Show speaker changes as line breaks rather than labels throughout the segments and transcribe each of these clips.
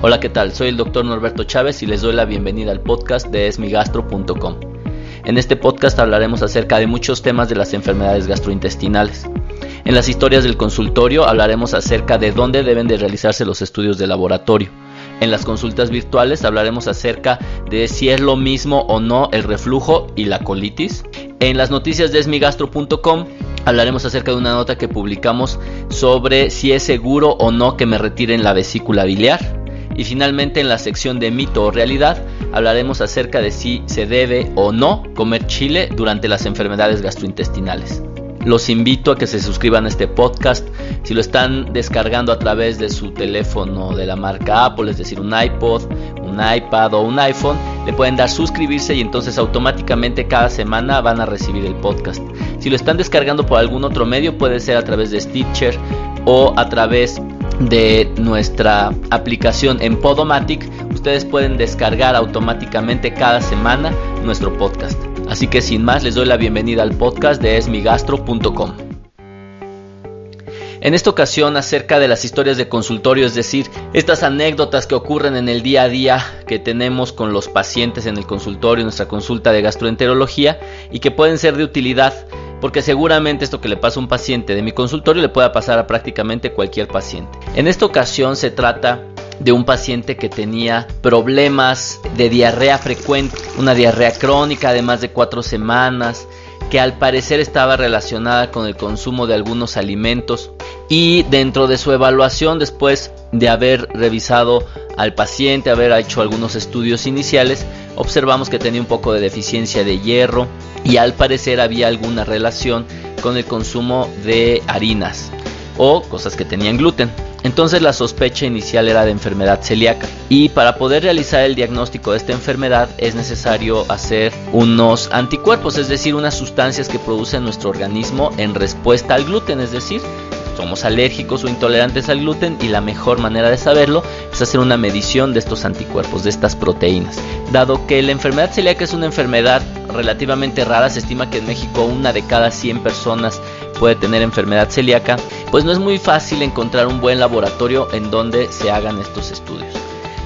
Hola, ¿qué tal? Soy el doctor Norberto Chávez y les doy la bienvenida al podcast de esmigastro.com. En este podcast hablaremos acerca de muchos temas de las enfermedades gastrointestinales. En las historias del consultorio hablaremos acerca de dónde deben de realizarse los estudios de laboratorio. En las consultas virtuales hablaremos acerca de si es lo mismo o no el reflujo y la colitis. En las noticias de esmigastro.com hablaremos acerca de una nota que publicamos sobre si es seguro o no que me retiren la vesícula biliar. Y finalmente en la sección de mito o realidad hablaremos acerca de si se debe o no comer chile durante las enfermedades gastrointestinales. Los invito a que se suscriban a este podcast. Si lo están descargando a través de su teléfono de la marca Apple, es decir, un iPod, un iPad o un iPhone, le pueden dar suscribirse y entonces automáticamente cada semana van a recibir el podcast. Si lo están descargando por algún otro medio, puede ser a través de Stitcher o a través de nuestra aplicación en Podomatic, ustedes pueden descargar automáticamente cada semana nuestro podcast. Así que sin más les doy la bienvenida al podcast de esmigastro.com. En esta ocasión acerca de las historias de consultorio, es decir, estas anécdotas que ocurren en el día a día que tenemos con los pacientes en el consultorio, nuestra consulta de gastroenterología y que pueden ser de utilidad porque seguramente esto que le pasa a un paciente de mi consultorio le pueda pasar a prácticamente cualquier paciente. En esta ocasión se trata de un paciente que tenía problemas de diarrea frecuente, una diarrea crónica de más de cuatro semanas, que al parecer estaba relacionada con el consumo de algunos alimentos. Y dentro de su evaluación después de haber revisado al paciente, haber hecho algunos estudios iniciales, observamos que tenía un poco de deficiencia de hierro y al parecer había alguna relación con el consumo de harinas o cosas que tenían gluten. Entonces la sospecha inicial era de enfermedad celíaca y para poder realizar el diagnóstico de esta enfermedad es necesario hacer unos anticuerpos, es decir, unas sustancias que produce nuestro organismo en respuesta al gluten, es decir, somos alérgicos o intolerantes al gluten y la mejor manera de saberlo es hacer una medición de estos anticuerpos, de estas proteínas. Dado que la enfermedad celíaca es una enfermedad relativamente rara, se estima que en México una de cada 100 personas puede tener enfermedad celíaca, pues no es muy fácil encontrar un buen laboratorio en donde se hagan estos estudios.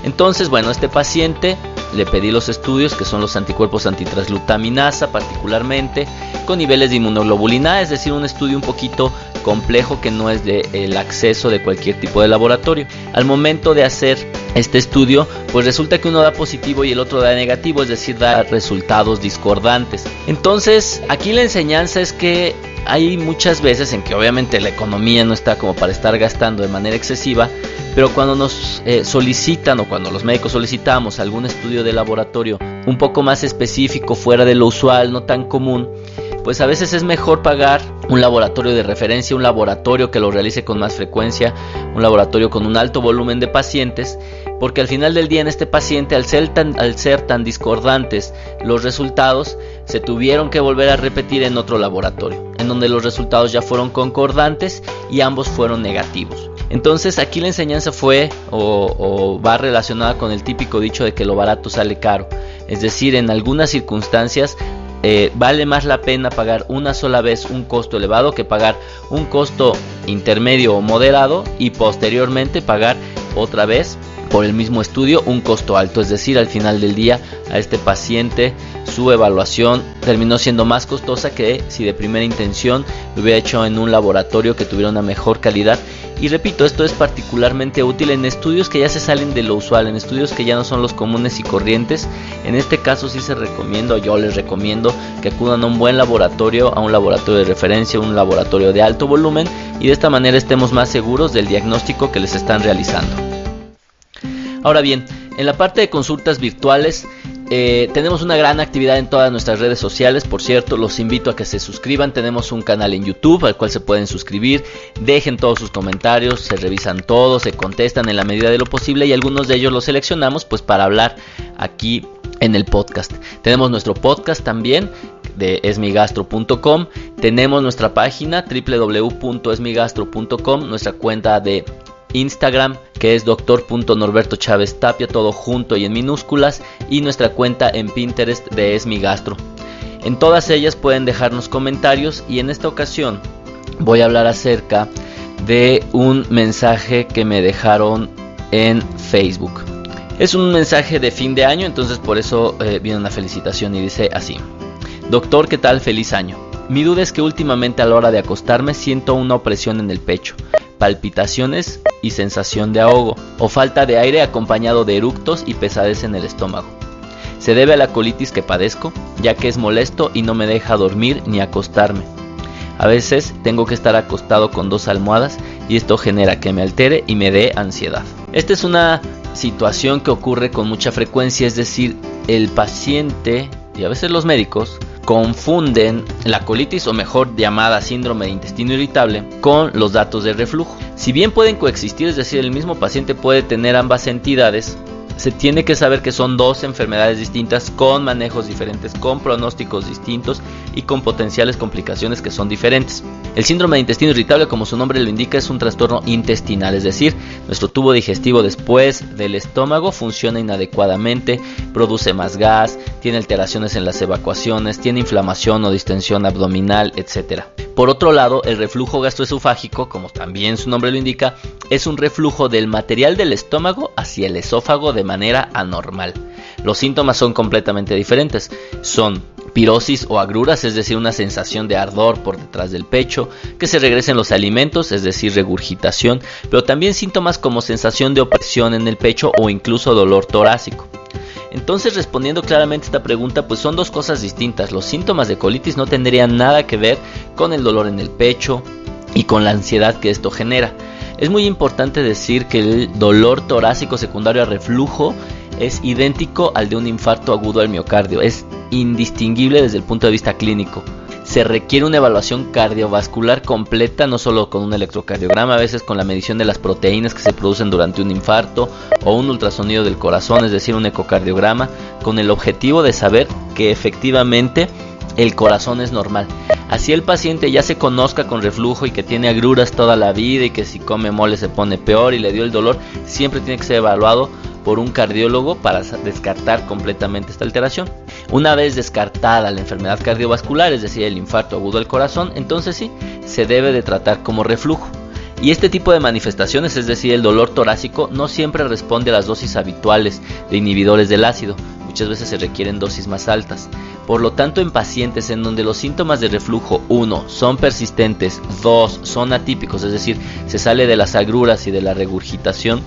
Entonces, bueno, este paciente le pedí los estudios, que son los anticuerpos antitraslutaminasa particularmente, con niveles de inmunoglobulina, es decir, un estudio un poquito complejo que no es de acceso de cualquier tipo de laboratorio. Al momento de hacer este estudio, pues resulta que uno da positivo y el otro da negativo, es decir, da resultados discordantes. Entonces, aquí la enseñanza es que hay muchas veces en que obviamente la economía no está como para estar gastando de manera excesiva, pero cuando nos eh, solicitan o cuando los médicos solicitamos algún estudio de laboratorio un poco más específico, fuera de lo usual, no tan común, pues a veces es mejor pagar un laboratorio de referencia, un laboratorio que lo realice con más frecuencia, un laboratorio con un alto volumen de pacientes, porque al final del día en este paciente, al ser tan, discordantes los resultados, se tuvieron que volver a repetir en otro laboratorio, en donde los resultados ya fueron concordantes y ambos fueron negativos. Entonces aquí la enseñanza fue o, o, va relacionada con el típico dicho de que lo barato sale caro. Es decir, en algunas circunstancias eh, vale más la pena pagar una sola vez un costo elevado que pagar un costo intermedio o moderado y posteriormente pagar otra vez por el mismo estudio un costo alto. Es decir, al final del día a este paciente su evaluación terminó siendo más costosa que si de primera intención lo hubiera hecho en un laboratorio que tuviera una mejor calidad y repito, esto es particularmente útil en estudios que ya se salen de lo usual, en estudios que ya no son los comunes y corrientes. En este caso sí se recomiendo, yo les recomiendo que acudan a un buen laboratorio, a un laboratorio de referencia, un laboratorio de alto volumen y de esta manera estemos más seguros del diagnóstico que les están realizando. Ahora bien, en la parte de consultas virtuales eh, tenemos una gran actividad en todas nuestras redes sociales, por cierto, los invito a que se suscriban, tenemos un canal en YouTube al cual se pueden suscribir, dejen todos sus comentarios, se revisan todos, se contestan en la medida de lo posible y algunos de ellos los seleccionamos pues para hablar aquí en el podcast. Tenemos nuestro podcast también de esmigastro.com, tenemos nuestra página www.esmigastro.com, nuestra cuenta de Instagram que es doctor.norberto Chávez Tapia, todo junto y en minúsculas, y nuestra cuenta en Pinterest de Esmigastro. En todas ellas pueden dejarnos comentarios y en esta ocasión voy a hablar acerca de un mensaje que me dejaron en Facebook. Es un mensaje de fin de año, entonces por eso eh, viene una felicitación y dice así. Doctor, ¿qué tal? Feliz año. Mi duda es que últimamente a la hora de acostarme siento una opresión en el pecho, palpitaciones y sensación de ahogo, o falta de aire acompañado de eructos y pesadez en el estómago. Se debe a la colitis que padezco, ya que es molesto y no me deja dormir ni acostarme. A veces tengo que estar acostado con dos almohadas y esto genera que me altere y me dé ansiedad. Esta es una situación que ocurre con mucha frecuencia, es decir, el paciente y a veces los médicos confunden la colitis o mejor llamada síndrome de intestino irritable con los datos de reflujo. Si bien pueden coexistir, es decir, el mismo paciente puede tener ambas entidades, se tiene que saber que son dos enfermedades distintas con manejos diferentes, con pronósticos distintos y con potenciales complicaciones que son diferentes. El síndrome de intestino irritable, como su nombre lo indica, es un trastorno intestinal, es decir, nuestro tubo digestivo después del estómago funciona inadecuadamente, produce más gas, tiene alteraciones en las evacuaciones, tiene inflamación o distensión abdominal, etc. Por otro lado, el reflujo gastroesofágico, como también su nombre lo indica, es un reflujo del material del estómago hacia el esófago de manera anormal. Los síntomas son completamente diferentes. Son pirosis o agruras, es decir, una sensación de ardor por detrás del pecho, que se regresen los alimentos, es decir, regurgitación, pero también síntomas como sensación de opresión en el pecho o incluso dolor torácico. Entonces, respondiendo claramente esta pregunta, pues son dos cosas distintas. Los síntomas de colitis no tendrían nada que ver con el dolor en el pecho y con la ansiedad que esto genera. Es muy importante decir que el dolor torácico secundario a reflujo es idéntico al de un infarto agudo al miocardio, es indistinguible desde el punto de vista clínico. Se requiere una evaluación cardiovascular completa, no solo con un electrocardiograma, a veces con la medición de las proteínas que se producen durante un infarto o un ultrasonido del corazón, es decir, un ecocardiograma, con el objetivo de saber que efectivamente el corazón es normal. Así el paciente ya se conozca con reflujo y que tiene agruras toda la vida y que si come mole se pone peor y le dio el dolor, siempre tiene que ser evaluado por un cardiólogo para descartar completamente esta alteración. Una vez descartada la enfermedad cardiovascular, es decir, el infarto agudo del corazón, entonces sí, se debe de tratar como reflujo. Y este tipo de manifestaciones, es decir, el dolor torácico, no siempre responde a las dosis habituales de inhibidores del ácido, muchas veces se requieren dosis más altas. Por lo tanto, en pacientes en donde los síntomas de reflujo 1 son persistentes, 2 son atípicos, es decir, se sale de las agruras y de la regurgitación,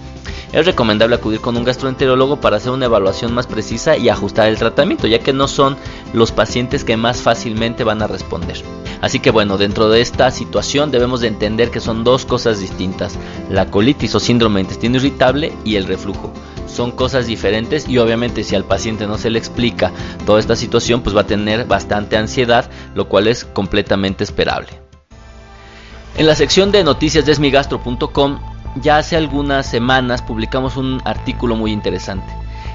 es recomendable acudir con un gastroenterólogo para hacer una evaluación más precisa y ajustar el tratamiento, ya que no son los pacientes que más fácilmente van a responder. Así que bueno, dentro de esta situación debemos de entender que son dos cosas distintas, la colitis o síndrome de intestino irritable y el reflujo. Son cosas diferentes y obviamente si al paciente no se le explica toda esta situación, pues va a tener bastante ansiedad, lo cual es completamente esperable. En la sección de noticias de esmigastro.com ya hace algunas semanas publicamos un artículo muy interesante.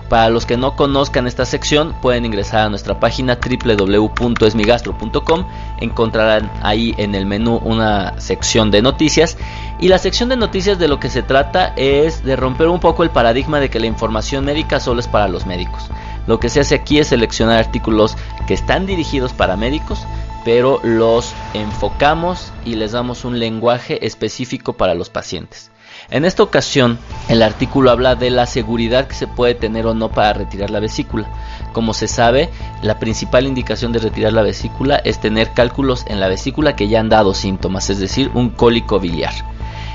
Para los que no conozcan esta sección, pueden ingresar a nuestra página www.esmigastro.com. Encontrarán ahí en el menú una sección de noticias. Y la sección de noticias de lo que se trata es de romper un poco el paradigma de que la información médica solo es para los médicos. Lo que se hace aquí es seleccionar artículos que están dirigidos para médicos, pero los enfocamos y les damos un lenguaje específico para los pacientes. En esta ocasión, el artículo habla de la seguridad que se puede tener o no para retirar la vesícula. Como se sabe, la principal indicación de retirar la vesícula es tener cálculos en la vesícula que ya han dado síntomas, es decir, un cólico biliar.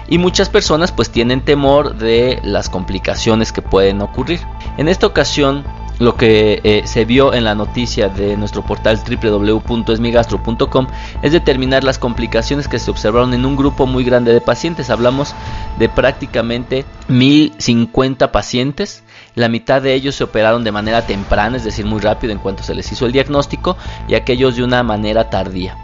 Y muchas personas pues tienen temor de las complicaciones que pueden ocurrir. En esta ocasión lo que eh, se vio en la noticia de nuestro portal www.esmigastro.com es determinar las complicaciones que se observaron en un grupo muy grande de pacientes. Hablamos de prácticamente 1050 pacientes. La mitad de ellos se operaron de manera temprana, es decir, muy rápido en cuanto se les hizo el diagnóstico, y aquellos de una manera tardía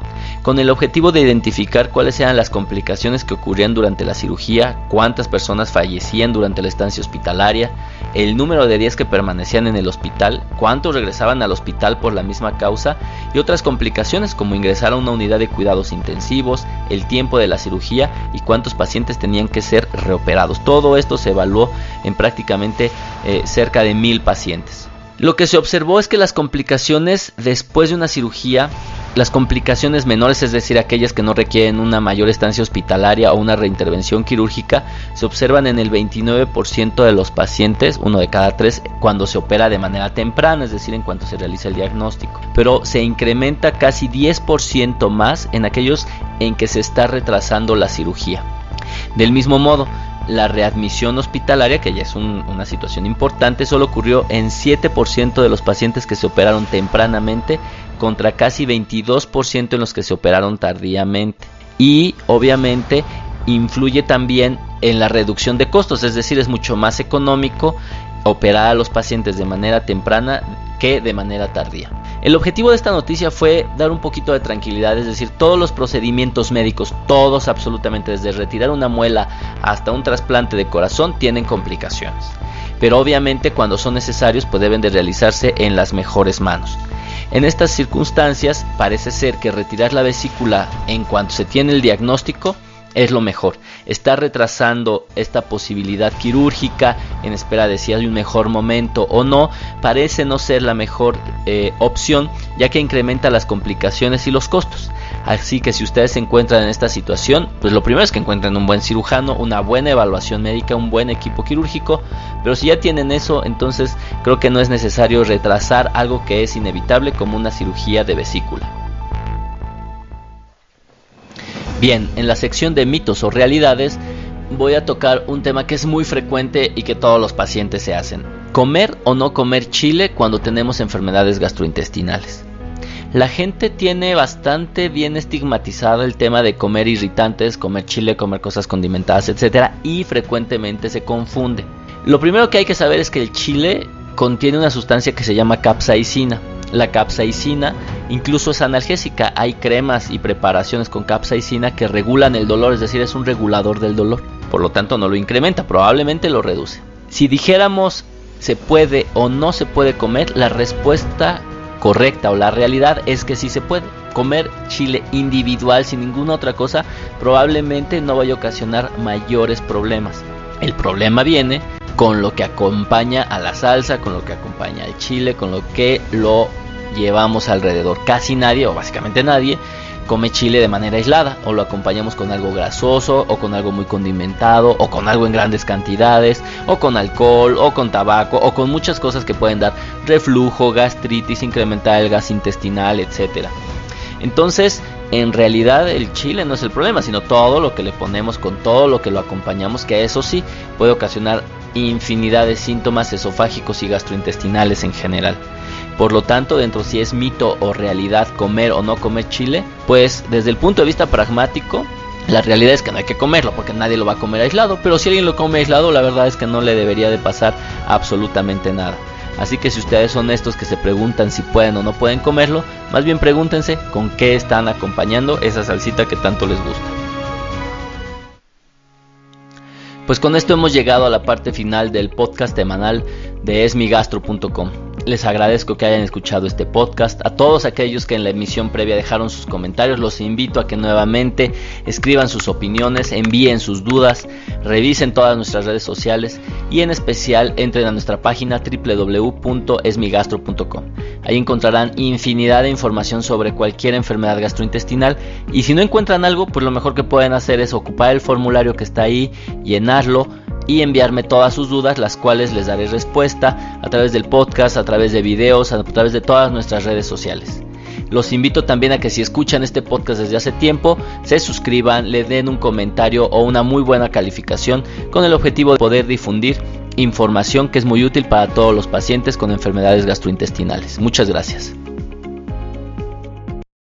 con el objetivo de identificar cuáles eran las complicaciones que ocurrían durante la cirugía, cuántas personas fallecían durante la estancia hospitalaria, el número de días que permanecían en el hospital, cuántos regresaban al hospital por la misma causa y otras complicaciones como ingresar a una unidad de cuidados intensivos, el tiempo de la cirugía y cuántos pacientes tenían que ser reoperados. Todo esto se evaluó en prácticamente eh, cerca de mil pacientes. Lo que se observó es que las complicaciones después de una cirugía, las complicaciones menores, es decir, aquellas que no requieren una mayor estancia hospitalaria o una reintervención quirúrgica, se observan en el 29% de los pacientes, uno de cada tres, cuando se opera de manera temprana, es decir, en cuanto se realiza el diagnóstico. Pero se incrementa casi 10% más en aquellos en que se está retrasando la cirugía. Del mismo modo, la readmisión hospitalaria, que ya es una situación importante, solo ocurrió en 7% de los pacientes que se operaron tempranamente contra casi 22% en los que se operaron tardíamente. Y obviamente influye también en la reducción de costos, es decir, es mucho más económico operar a los pacientes de manera temprana que de manera tardía. El objetivo de esta noticia fue dar un poquito de tranquilidad, es decir, todos los procedimientos médicos, todos absolutamente, desde retirar una muela hasta un trasplante de corazón, tienen complicaciones. Pero obviamente cuando son necesarios pues deben de realizarse en las mejores manos. En estas circunstancias parece ser que retirar la vesícula en cuanto se tiene el diagnóstico es lo mejor. Está retrasando esta posibilidad quirúrgica en espera de si hay un mejor momento o no. Parece no ser la mejor eh, opción ya que incrementa las complicaciones y los costos. Así que si ustedes se encuentran en esta situación, pues lo primero es que encuentren un buen cirujano, una buena evaluación médica, un buen equipo quirúrgico. Pero si ya tienen eso, entonces creo que no es necesario retrasar algo que es inevitable como una cirugía de vesícula. Bien, en la sección de mitos o realidades voy a tocar un tema que es muy frecuente y que todos los pacientes se hacen. Comer o no comer chile cuando tenemos enfermedades gastrointestinales. La gente tiene bastante bien estigmatizado el tema de comer irritantes, comer chile, comer cosas condimentadas, etc. Y frecuentemente se confunde. Lo primero que hay que saber es que el chile contiene una sustancia que se llama capsaicina. La capsaicina incluso es analgésica. Hay cremas y preparaciones con capsaicina que regulan el dolor, es decir, es un regulador del dolor. Por lo tanto, no lo incrementa, probablemente lo reduce. Si dijéramos se puede o no se puede comer, la respuesta correcta o la realidad es que sí se puede. Comer chile individual sin ninguna otra cosa probablemente no vaya a ocasionar mayores problemas. El problema viene con lo que acompaña a la salsa, con lo que acompaña al chile, con lo que lo llevamos alrededor. Casi nadie, o básicamente nadie, come chile de manera aislada, o lo acompañamos con algo grasoso, o con algo muy condimentado, o con algo en grandes cantidades, o con alcohol, o con tabaco, o con muchas cosas que pueden dar reflujo, gastritis, incrementar el gas intestinal, etcétera. Entonces, en realidad el chile no es el problema, sino todo lo que le ponemos con todo lo que lo acompañamos, que eso sí puede ocasionar infinidad de síntomas esofágicos y gastrointestinales en general. Por lo tanto, dentro si es mito o realidad comer o no comer chile, pues desde el punto de vista pragmático, la realidad es que no hay que comerlo porque nadie lo va a comer aislado, pero si alguien lo come aislado, la verdad es que no le debería de pasar absolutamente nada. Así que si ustedes son estos que se preguntan si pueden o no pueden comerlo, más bien pregúntense con qué están acompañando esa salsita que tanto les gusta. Pues con esto hemos llegado a la parte final del podcast semanal de esmigastro.com. Les agradezco que hayan escuchado este podcast. A todos aquellos que en la emisión previa dejaron sus comentarios, los invito a que nuevamente escriban sus opiniones, envíen sus dudas, revisen todas nuestras redes sociales y en especial entren a nuestra página www.esmigastro.com. Ahí encontrarán infinidad de información sobre cualquier enfermedad gastrointestinal y si no encuentran algo, pues lo mejor que pueden hacer es ocupar el formulario que está ahí, llenarlo, y enviarme todas sus dudas, las cuales les daré respuesta a través del podcast, a través de videos, a través de todas nuestras redes sociales. Los invito también a que si escuchan este podcast desde hace tiempo, se suscriban, le den un comentario o una muy buena calificación con el objetivo de poder difundir información que es muy útil para todos los pacientes con enfermedades gastrointestinales. Muchas gracias.